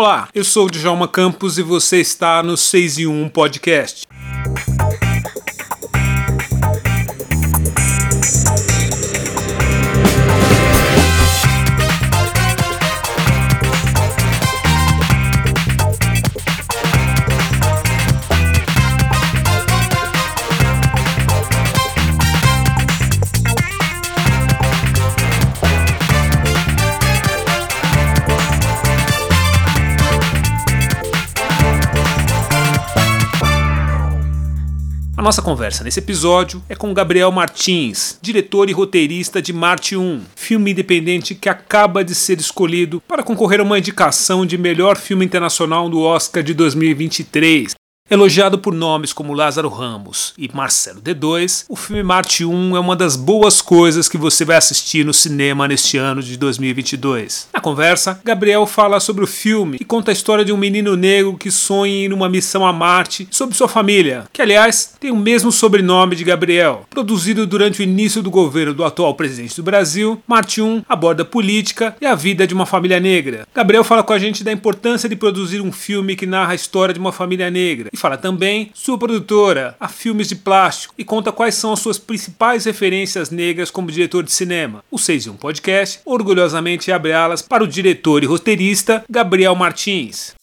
Olá, eu sou o Djalma Campos e você está no 6 e 1 Podcast. Nossa conversa nesse episódio é com Gabriel Martins, diretor e roteirista de Marte 1, filme independente que acaba de ser escolhido para concorrer a uma indicação de melhor filme internacional do Oscar de 2023. Elogiado por nomes como Lázaro Ramos e Marcelo D2, o filme Marte 1 é uma das boas coisas que você vai assistir no cinema neste ano de 2022. Na conversa, Gabriel fala sobre o filme e conta a história de um menino negro que sonha em ir numa missão a Marte sobre sua família, que aliás tem o mesmo sobrenome de Gabriel. Produzido durante o início do governo do atual presidente do Brasil, Marte 1 aborda política e a vida de uma família negra. Gabriel fala com a gente da importância de produzir um filme que narra a história de uma família negra fala também sua produtora, a Filmes de Plástico, e conta quais são as suas principais referências negras como diretor de cinema. O 6 e 1 Podcast orgulhosamente abre alas para o diretor e roteirista Gabriel Martins.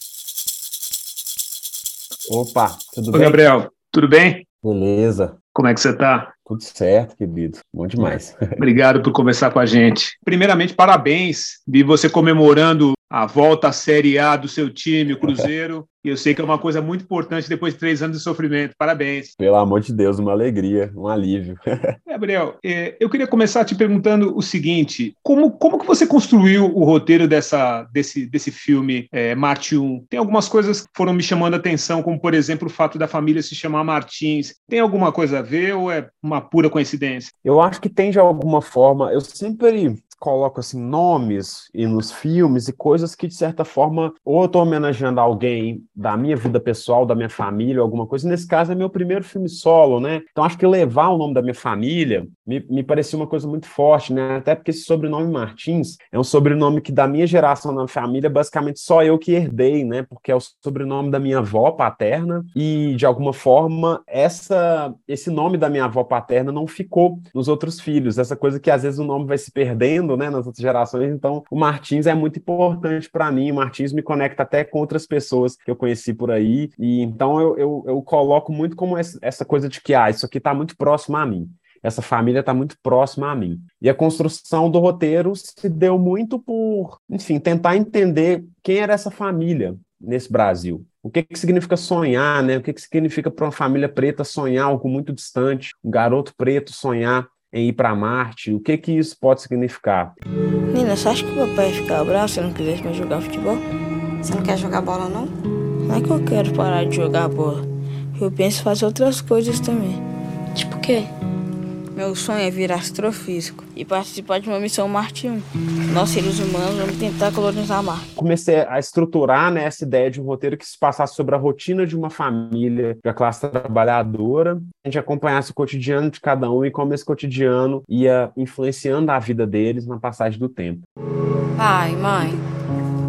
Opa, tudo Oi, bem? Gabriel, tudo bem? Beleza, Como é que você está? tudo certo, querido. Bom demais. Obrigado por conversar com a gente. Primeiramente, parabéns de você comemorando a volta à Série A do seu time, o Cruzeiro. E eu sei que é uma coisa muito importante depois de três anos de sofrimento. Parabéns. Pelo amor de Deus, uma alegria, um alívio. Gabriel, eh, eu queria começar te perguntando o seguinte: como, como que você construiu o roteiro dessa, desse, desse filme eh, Marte 1? Tem algumas coisas que foram me chamando a atenção, como por exemplo o fato da família se chamar Martins. Tem alguma coisa a ver ou é uma pura coincidência? Eu acho que tem de alguma forma, eu sempre coloco assim nomes e nos filmes e coisas que de certa forma ou eu estou homenageando alguém da minha vida pessoal, da minha família, alguma coisa. Nesse caso é meu primeiro filme solo, né? Então acho que levar o nome da minha família me, me parecia uma coisa muito forte, né? Até porque esse sobrenome Martins é um sobrenome que da minha geração na família basicamente só eu que herdei, né? Porque é o sobrenome da minha avó paterna e de alguma forma essa esse nome da minha avó paterna não ficou nos outros filhos. Essa coisa que às vezes o nome vai se perdendo, né, nas outras gerações. Então, o Martins é muito importante para mim. O Martins me conecta até com outras pessoas que eu conheci por aí. E então eu, eu, eu coloco muito como essa coisa de que ah, isso aqui está muito próximo a mim essa família está muito próxima a mim. E a construção do roteiro se deu muito por, enfim, tentar entender quem era essa família nesse Brasil. O que, que significa sonhar, né? O que, que significa para uma família preta sonhar algo muito distante? Um garoto preto sonhar em ir para Marte? O que, que isso pode significar? Nina, você acha que o papai ia ficar bravo se eu não quisesse mais jogar futebol? Você não quer jogar bola, não? Não é que eu quero parar de jogar bola. Eu penso em fazer outras coisas também. Tipo o quê? Meu sonho é virar astrofísico e participar de uma missão Marte 1. Nós, seres humanos, vamos tentar colonizar Marte. Comecei a estruturar né, essa ideia de um roteiro que se passasse sobre a rotina de uma família da classe trabalhadora, a gente acompanhasse o cotidiano de cada um e como esse cotidiano ia influenciando a vida deles na passagem do tempo. Pai, mãe,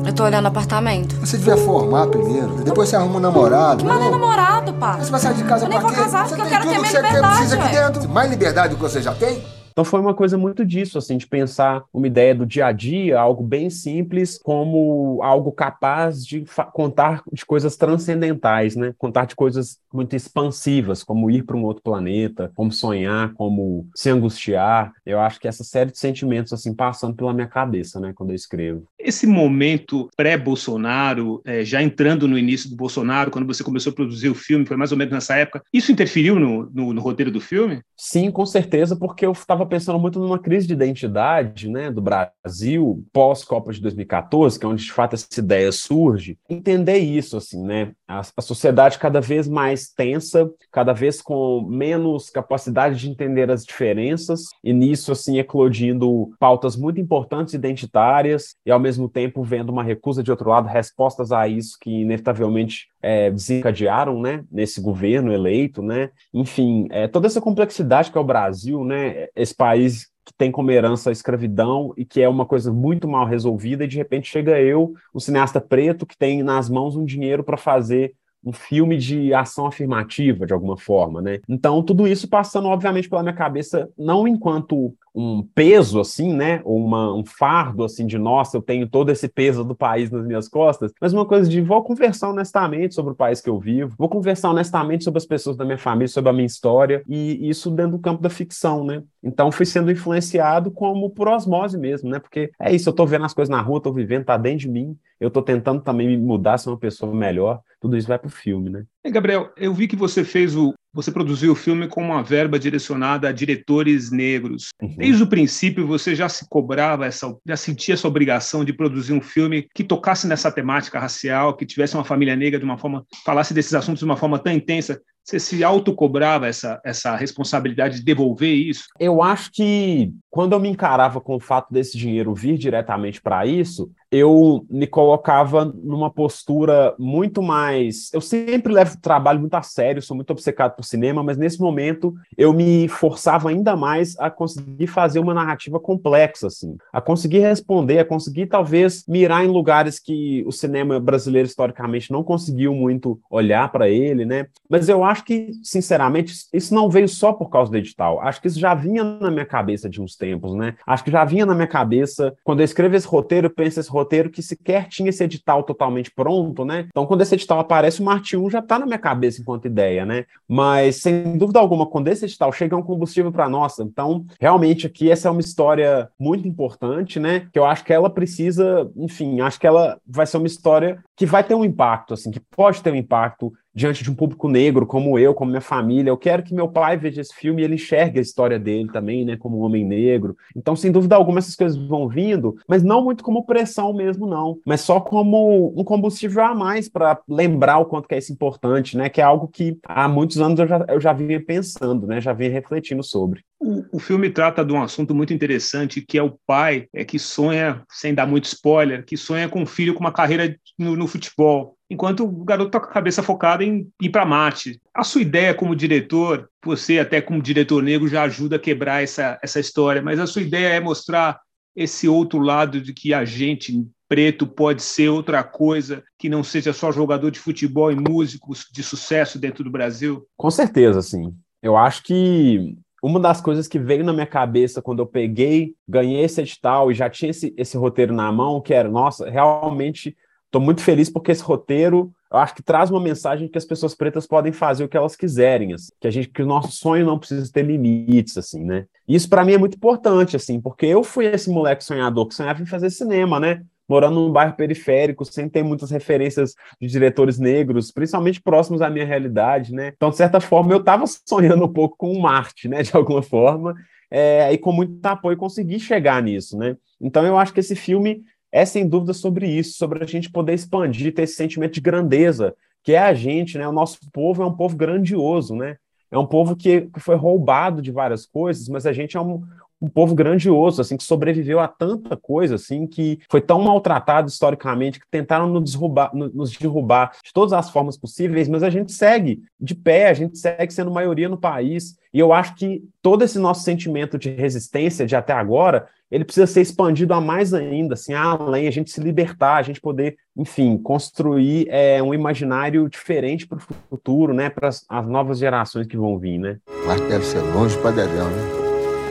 eu tô olhando apartamento. Você devia formar primeiro, depois você arruma um namorado. Mas não é namorado, pai. Você vai sair de casa Eu nem pra vou quê? casar, você porque eu quero ter minha que você quer- liberdade, precisa aqui dentro. Mais liberdade do que você já tem? Então foi uma coisa muito disso, assim, de pensar uma ideia do dia a dia, algo bem simples, como algo capaz de contar de coisas transcendentais, né? Contar de coisas muito expansivas, como ir para um outro planeta, como sonhar, como se angustiar. Eu acho que essa série de sentimentos assim passando pela minha cabeça, né, quando eu escrevo. Esse momento pré-Bolsonaro, eh, já entrando no início do Bolsonaro, quando você começou a produzir o filme, foi mais ou menos nessa época, isso interferiu no, no- no roteiro do filme? Sim, com certeza, porque eu estava pensando muito numa crise de identidade, né, do Brasil pós-Copa de 2014, que é onde de fato essa ideia surge. Entender isso, assim, né, a, a sociedade cada vez mais tensa, cada vez com menos capacidade de entender as diferenças, e nisso, assim, eclodindo pautas muito importantes identitárias, e ao mesmo tempo vendo uma recusa de outro lado, respostas a isso que inevitavelmente é, desencadearam, né, nesse governo eleito, né, enfim, é, toda essa complexidade que é o Brasil, né, esse país que tem como herança a escravidão e que é uma coisa muito mal resolvida, e de repente chega eu, um cineasta preto, que tem nas mãos um dinheiro para fazer um filme de ação afirmativa, de alguma forma, né? Então, tudo isso passando, obviamente, pela minha cabeça, não enquanto um peso, assim, né? Uma, um fardo, assim, de nossa, eu tenho todo esse peso do país nas minhas costas, mas uma coisa de vou conversar honestamente sobre o país que eu vivo, vou conversar honestamente sobre as pessoas da minha família, sobre a minha história, e isso dentro do campo da ficção, né? Então, fui sendo influenciado como por osmose mesmo, né? Porque é isso, eu tô vendo as coisas na rua, tô vivendo, tá dentro de mim, eu tô tentando também me mudar, ser uma pessoa melhor, tudo isso vai pro filme, né? E Gabriel, eu vi que você fez o, você produziu o filme com uma verba direcionada a diretores negros. Uhum. Desde o princípio, você já se cobrava, essa, já sentia essa obrigação de produzir um filme que tocasse nessa temática racial, que tivesse uma família negra de uma forma, falasse desses assuntos de uma forma tão intensa. Você se autocobrava essa, essa responsabilidade de devolver isso? Eu acho que quando eu me encarava com o fato desse dinheiro vir diretamente para isso, eu me colocava numa postura muito mais. Eu sempre levo o trabalho muito a sério, sou muito obcecado por cinema, mas nesse momento eu me forçava ainda mais a conseguir fazer uma narrativa complexa, assim, a conseguir responder, a conseguir talvez mirar em lugares que o cinema brasileiro historicamente não conseguiu muito olhar para ele, né? Mas eu acho que, sinceramente, isso não veio só por causa do edital. Acho que isso já vinha na minha cabeça de uns tempos, né? Acho que já vinha na minha cabeça quando eu escrevo esse roteiro, eu penso esse roteiro que sequer tinha esse edital totalmente pronto, né? Então, quando esse edital aparece, o Marte 1 já está na minha cabeça enquanto ideia, né? Mas, sem dúvida alguma, quando esse edital chega, é um combustível para nós. Então, realmente, aqui, essa é uma história muito importante, né? Que eu acho que ela precisa, enfim, acho que ela vai ser uma história que vai ter um impacto, assim, que pode ter um impacto diante de um público negro como eu, como minha família. Eu quero que meu pai veja esse filme e ele enxergue a história dele também, né, como um homem negro. Então, sem dúvida alguma, essas coisas vão vindo, mas não muito como pressão mesmo, não. Mas só como um combustível a mais para lembrar o quanto que é isso importante, né, que é algo que há muitos anos eu já, eu já vinha pensando, né, já vinha refletindo sobre. O, o filme trata de um assunto muito interessante, que é o pai é que sonha, sem dar muito spoiler, que sonha com um filho com uma carreira no, no futebol enquanto o garoto está com a cabeça focada em ir para Marte. A sua ideia como diretor, você até como diretor negro já ajuda a quebrar essa, essa história, mas a sua ideia é mostrar esse outro lado de que a gente preto pode ser outra coisa que não seja só jogador de futebol e músicos de sucesso dentro do Brasil? Com certeza, sim. Eu acho que uma das coisas que veio na minha cabeça quando eu peguei, ganhei esse edital e já tinha esse, esse roteiro na mão, que era, nossa, realmente Estou muito feliz porque esse roteiro, eu acho que traz uma mensagem que as pessoas pretas podem fazer o que elas quiserem, assim, que a gente, que o nosso sonho não precisa ter limites, assim, né? Isso para mim é muito importante, assim, porque eu fui esse moleque sonhador que sonhava em fazer cinema, né? Morando num bairro periférico, sem ter muitas referências de diretores negros, principalmente próximos à minha realidade, né? Então, de certa forma, eu estava sonhando um pouco com Marte, né? De alguma forma, é, e com muito apoio consegui chegar nisso, né? Então, eu acho que esse filme é sem dúvida sobre isso, sobre a gente poder expandir, ter esse sentimento de grandeza, que é a gente, né? O nosso povo é um povo grandioso, né? É um povo que foi roubado de várias coisas, mas a gente é um, um povo grandioso, assim, que sobreviveu a tanta coisa, assim, que foi tão maltratado historicamente, que tentaram nos derrubar, nos derrubar de todas as formas possíveis, mas a gente segue de pé, a gente segue sendo maioria no país, e eu acho que todo esse nosso sentimento de resistência de até agora ele precisa ser expandido a mais ainda, assim, além, a gente se libertar, a gente poder, enfim, construir é, um imaginário diferente para o futuro, né, para as novas gerações que vão vir, né? Mas deve ser longe para Dedéu, né?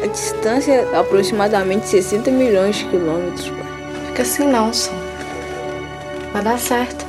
A distância é aproximadamente 60 milhões de quilômetros, pai. Fica assim não, só. Vai dar certo.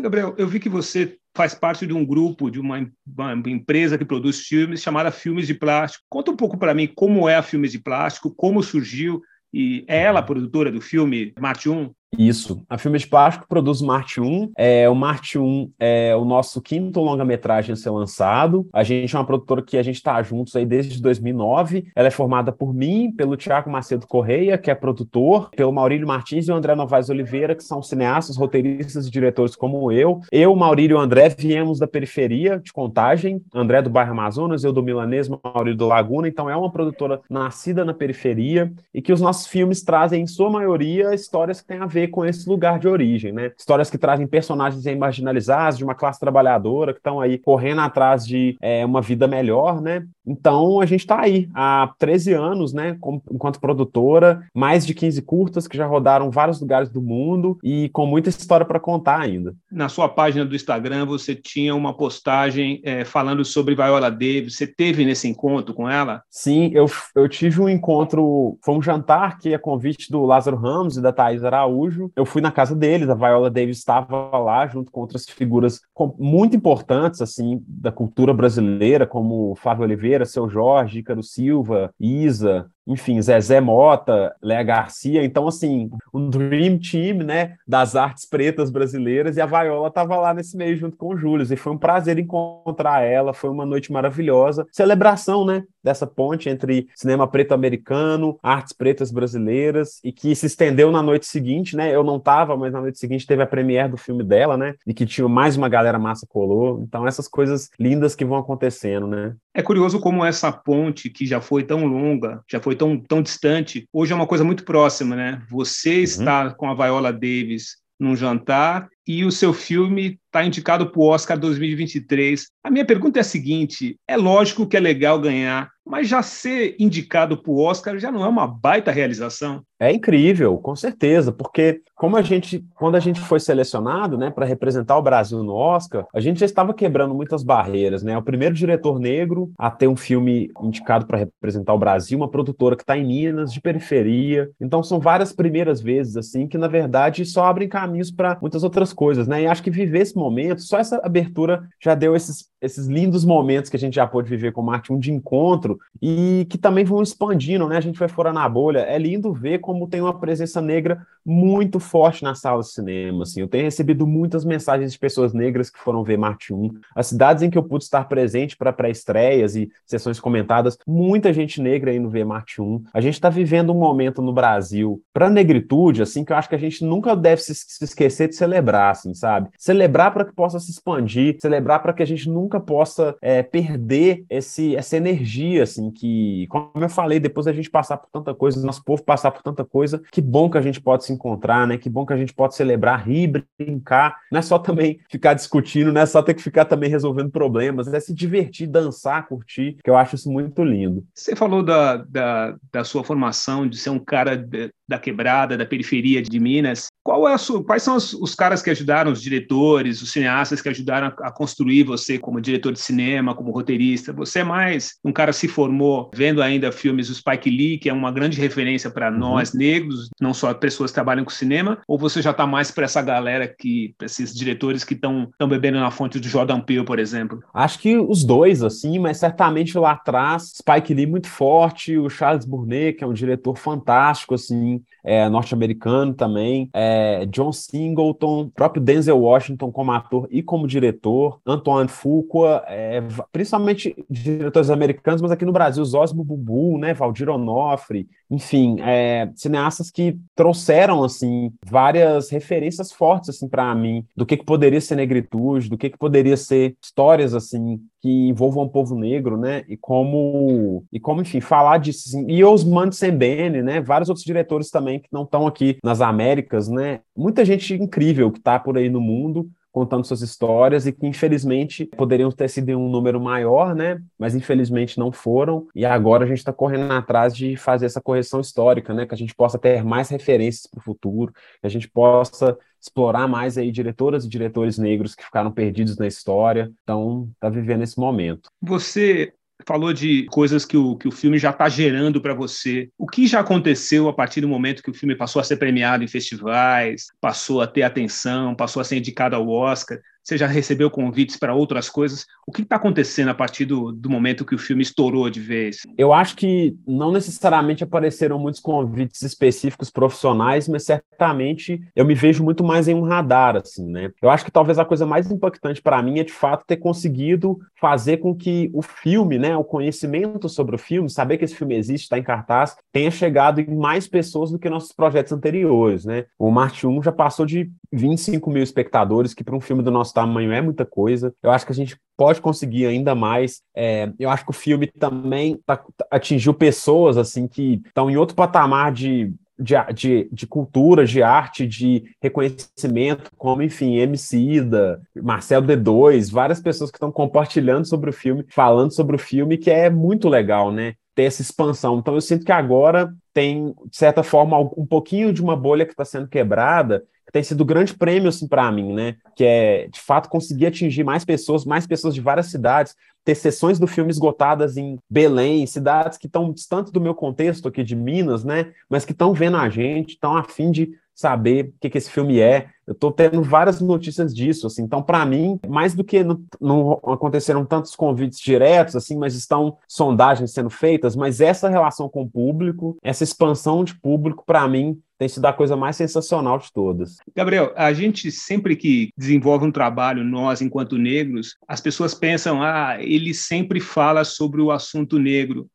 Gabriel, eu vi que você faz parte de um grupo, de uma, uma, empresa que produz filmes chamada Filmes de Plástico. Conta um pouco para mim como é a Filmes de Plástico, como surgiu, e é ela a produtora do filme Mate 1? Isso. A Filmes Plástico produz Marte 1. É, o Marte 1 é o nosso quinto longa-metragem a ser lançado. A gente é uma produtora que a gente está juntos aí desde 2009. Ela é formada por mim, pelo Tiago Macedo Correia, que é produtor, pelo Maurílio Martins e o André Novaes Oliveira, que são cineastas, roteiristas e diretores como eu. Eu, Maurílio e o André viemos da periferia de Contagem. André do bairro Amazonas, eu do Milanês, Maurílio do Laguna. Então é uma produtora nascida na periferia e que os nossos filmes trazem, em sua maioria, histórias que têm a ver ver com esse lugar de origem, né? Histórias que trazem personagens marginalizados de uma classe trabalhadora que estão aí correndo atrás de é, uma vida melhor, né? Então a gente está aí há 13 anos, né? Com, enquanto produtora, mais de 15 curtas que já rodaram vários lugares do mundo e com muita história para contar ainda. Na sua página do Instagram você tinha uma postagem é, falando sobre Viola Davis. Você teve nesse encontro com ela? Sim, eu, eu tive um encontro, foi um jantar que é convite do Lázaro Ramos e da Thais Araújo. Eu fui na casa deles, a Viola Davis estava lá junto com outras figuras muito importantes assim da cultura brasileira, como Flávio Oliveira, Seu Jorge, Ícaro Silva, Isa, enfim, Zezé Mota, Léa Garcia, então assim, um dream team, né, das artes pretas brasileiras e a Viola estava lá nesse meio junto com o Júlio, e foi um prazer encontrar ela, foi uma noite maravilhosa, celebração, né, dessa ponte entre cinema preto americano, artes pretas brasileiras e que se estendeu na noite seguinte, né? Eu não estava, mas na noite seguinte teve a premiere do filme dela, né? E que tinha mais uma galera massa colou. Então essas coisas lindas que vão acontecendo, né? É curioso como essa ponte que já foi tão longa, já foi tão, tão distante, hoje é uma coisa muito próxima, né? Você uhum. está com a Viola Davis num jantar e o seu filme está indicado para o Oscar 2023. A minha pergunta é a seguinte: é lógico que é legal ganhar, mas já ser indicado para o Oscar já não é uma baita realização? É incrível, com certeza, porque como a gente, quando a gente foi selecionado, né, para representar o Brasil no Oscar, a gente já estava quebrando muitas barreiras, né? O primeiro diretor negro a ter um filme indicado para representar o Brasil, uma produtora que está em Minas, de periferia. Então são várias primeiras vezes assim que na verdade só abrem caminhos para muitas outras coisas, né? E acho que viver esse momento, só essa abertura já deu esses, esses lindos momentos que a gente já pôde viver com Marte, um de encontro e que também vão expandindo, né? A gente vai fora na bolha. É lindo ver como tem uma presença negra muito forte na sala de cinema, assim. Eu tenho recebido muitas mensagens de pessoas negras que foram ver Marte 1. As cidades em que eu pude estar presente para pré-estreias e sessões comentadas, muita gente negra indo ver Marte 1. A gente está vivendo um momento no Brasil para negritude, assim, que eu acho que a gente nunca deve se esquecer de celebrar, assim, sabe? Celebrar para que possa se expandir, celebrar para que a gente nunca possa é, perder esse, essa energia, assim, que, como eu falei, depois da gente passar por tanta coisa, nosso povo passar por tanta coisa, que bom que a gente pode se encontrar, né? Que bom que a gente pode celebrar, rir, brincar. Não é só também ficar discutindo, não é só ter que ficar também resolvendo problemas, é se divertir, dançar, curtir, que eu acho isso muito lindo. Você falou da, da, da sua formação, de ser um cara de, da quebrada, da periferia de Minas. Qual é a sua, quais são os, os caras que ajudaram, os diretores, os cineastas que ajudaram a, a, construir você como diretor de cinema, como roteirista? Você é mais um cara que se formou vendo ainda filmes do Spike Lee, que é uma grande referência para uhum. nós negros, não só pessoas que trabalham com cinema, ou você já está mais para essa galera que, esses diretores que estão bebendo na fonte do Jordan Peele, por exemplo? Acho que os dois, assim, mas certamente lá atrás, Spike Lee muito forte, o Charles Burnet, que é um diretor fantástico, assim, é, norte-americano também, é, John Singleton, próprio Denzel Washington como ator e como diretor, Antoine Fuqua, é, principalmente diretores americanos, mas aqui no Brasil, Zosmo Bubu, né, Valdir Onofre, enfim, é, cineastas que trouxeram assim várias referências fortes assim para mim do que, que poderia ser negritude, do que, que poderia ser histórias assim que envolvam o povo negro, né? E como e como enfim falar disso assim. e Osman Sembene, né? Vários outros diretores também que não estão aqui nas Américas, né? Muita gente incrível que está por aí no mundo contando suas histórias e que infelizmente poderiam ter sido um número maior, né? Mas infelizmente não foram. E agora a gente está correndo atrás de fazer essa correção histórica, né? Que a gente possa ter mais referências para o futuro, que a gente possa explorar mais aí diretoras e diretores negros que ficaram perdidos na história. Então, está vivendo esse momento. Você falou de coisas que o, que o filme já está gerando para você. O que já aconteceu a partir do momento que o filme passou a ser premiado em festivais, passou a ter atenção, passou a ser indicado ao Oscar? Você já recebeu convites para outras coisas? O que está acontecendo a partir do, do momento que o filme estourou de vez? Eu acho que não necessariamente apareceram muitos convites específicos profissionais, mas certamente eu me vejo muito mais em um radar, assim, né? Eu acho que talvez a coisa mais impactante para mim é de fato ter conseguido fazer com que o filme, né, o conhecimento sobre o filme, saber que esse filme existe, está em cartaz, tenha chegado em mais pessoas do que nossos projetos anteriores, né? O Marte 1 já passou de 25 mil espectadores, que para um filme do nosso tamanho é muita coisa. Eu acho que a gente pode conseguir ainda mais. É, eu acho que o filme também tá, atingiu pessoas assim que estão em outro patamar de de, de, de cultura, de arte, de reconhecimento, como, enfim, MC da Marcelo D2, várias pessoas que estão compartilhando sobre o filme, falando sobre o filme, que é muito legal, né? Ter essa expansão. Então, eu sinto que agora tem, de certa forma, um pouquinho de uma bolha que está sendo quebrada, que tem sido grande prêmio assim, para mim, né? Que é, de fato, conseguir atingir mais pessoas, mais pessoas de várias cidades, ter sessões do filme esgotadas em Belém, cidades que estão distantes do meu contexto aqui de Minas, né? Mas que estão vendo a gente, estão a fim de saber o que, que esse filme é. Eu estou tendo várias notícias disso, assim. Então, para mim, mais do que não, aconteceram tantos convites diretos, assim, mas estão sondagens sendo feitas, mas essa relação com o público, essa expansão de público, para mim, tem sido a coisa mais sensacional de todas. Gabriel, a gente sempre que desenvolve um trabalho, nós enquanto negros, as pessoas pensam, ah, ele sempre fala sobre o assunto negro.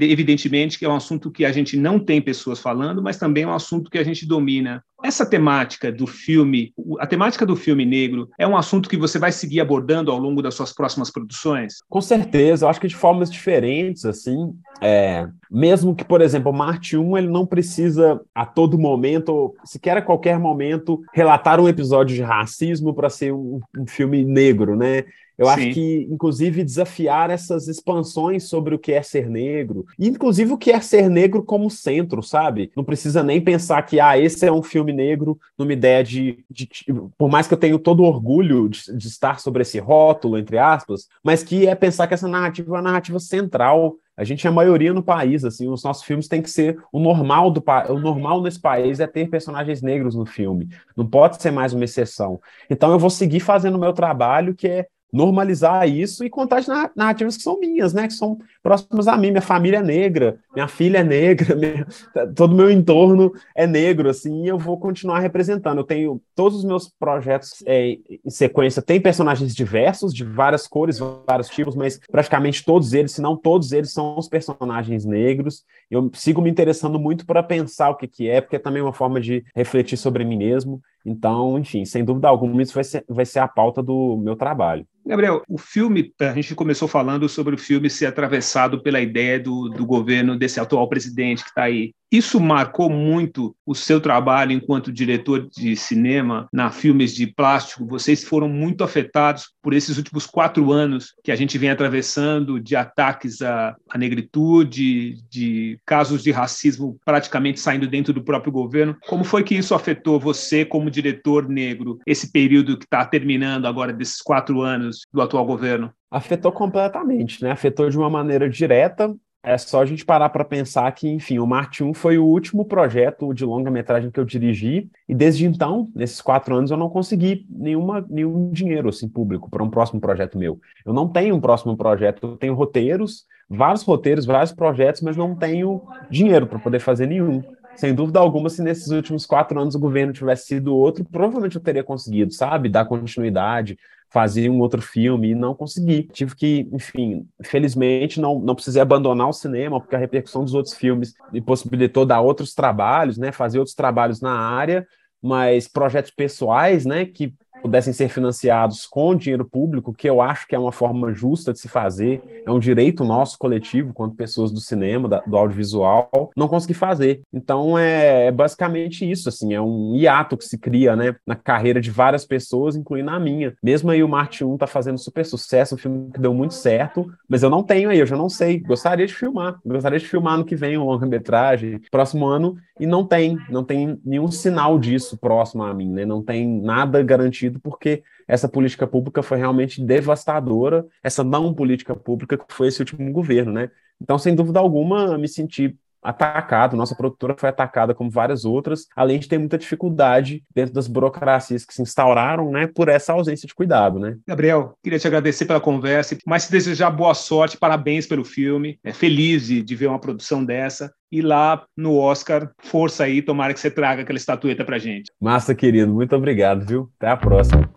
Evidentemente que é um assunto que a gente não tem pessoas falando, mas também é um assunto que a gente domina. Essa temática do filme, a temática do filme negro, é um assunto que você vai seguir abordando ao longo das suas próximas produções? Com certeza, eu acho que de formas diferentes, assim. É, mesmo que, por exemplo, Marte 1, ele não precisa a todo momento, sequer a qualquer momento, relatar um episódio de racismo para ser um, um filme negro, né? Eu Sim. acho que, inclusive, desafiar essas expansões sobre o que é ser negro, e inclusive o que é ser negro como centro, sabe? Não precisa nem pensar que, ah, esse é um filme negro, numa ideia de. de, por mais que eu tenha todo orgulho de, de, estar sobre esse rótulo, entre aspas, mas que é pensar que essa narrativa é uma narrativa central. A gente é a maioria no país, assim, os nossos filmes têm que ser o normal do o normal nesse país é ter personagens negros no filme. Não pode ser mais uma exceção. Então eu vou seguir fazendo o meu trabalho, que é normalizar isso e contar as narrativas que são minhas, né? Que são próximas a mim. Minha família é negra, minha filha é negra, minha, todo o meu entorno é negro, assim, e eu vou continuar representando. Eu tenho todos os meus projetos é, em sequência, tem personagens diversos, de várias cores, vários tipos, mas praticamente todos eles, se não todos eles, são os personagens negros. Eu sigo me interessando muito para pensar o que, que é, porque é também uma forma de refletir sobre mim mesmo. Então, enfim, sem dúvida alguma, isso vai ser, vai ser a pauta do meu trabalho. Gabriel, o filme, a gente começou falando sobre o filme ser atravessado pela ideia do, do governo desse atual presidente que está aí. Isso marcou muito o seu trabalho enquanto diretor de cinema na filmes de plástico. Vocês foram muito afetados por esses últimos quatro anos que a gente vem atravessando de ataques à, à negritude, de casos de racismo praticamente saindo dentro do próprio governo. Como foi que isso afetou você como diretor negro, esse período que está terminando agora desses quatro anos do atual governo? Afetou completamente, né? Afetou de uma maneira direta é só a gente parar para pensar que, enfim, o Marte 1 foi o último projeto de longa-metragem que eu dirigi, e desde então, nesses quatro anos, eu não consegui nenhuma, nenhum dinheiro assim, público para um próximo projeto meu. Eu não tenho um próximo projeto, eu tenho roteiros, vários roteiros, vários projetos, mas não tenho dinheiro para poder fazer nenhum. Sem dúvida alguma, se nesses últimos quatro anos o governo tivesse sido outro, provavelmente eu teria conseguido, sabe, dar continuidade, fazer um outro filme e não consegui. Tive que, enfim, felizmente não, não precisei abandonar o cinema, porque a repercussão dos outros filmes me possibilitou dar outros trabalhos, né, fazer outros trabalhos na área, mas projetos pessoais, né, que pudessem ser financiados com dinheiro público, que eu acho que é uma forma justa de se fazer, é um direito nosso coletivo, quanto pessoas do cinema, da, do audiovisual, não consegui fazer. Então é, é, basicamente isso, assim, é um hiato que se cria, né, na carreira de várias pessoas, incluindo a minha. Mesmo aí o Marte 1 tá fazendo super sucesso, um filme que deu muito certo, mas eu não tenho aí, eu já não sei. Gostaria de filmar, gostaria de filmar no que vem um longa-metragem, próximo ano, e não tem, não tem nenhum sinal disso próximo a mim, né? Não tem nada garantido porque essa política pública foi realmente devastadora, essa não política pública que foi esse último governo, né? Então, sem dúvida alguma, me senti atacado, nossa produtora foi atacada como várias outras, além de ter muita dificuldade dentro das burocracias que se instauraram, né, por essa ausência de cuidado, né. Gabriel, queria te agradecer pela conversa, mas te desejar boa sorte, parabéns pelo filme, é feliz de, de ver uma produção dessa, e lá no Oscar, força aí, tomara que você traga aquela estatueta pra gente. Massa, querido, muito obrigado, viu? Até a próxima.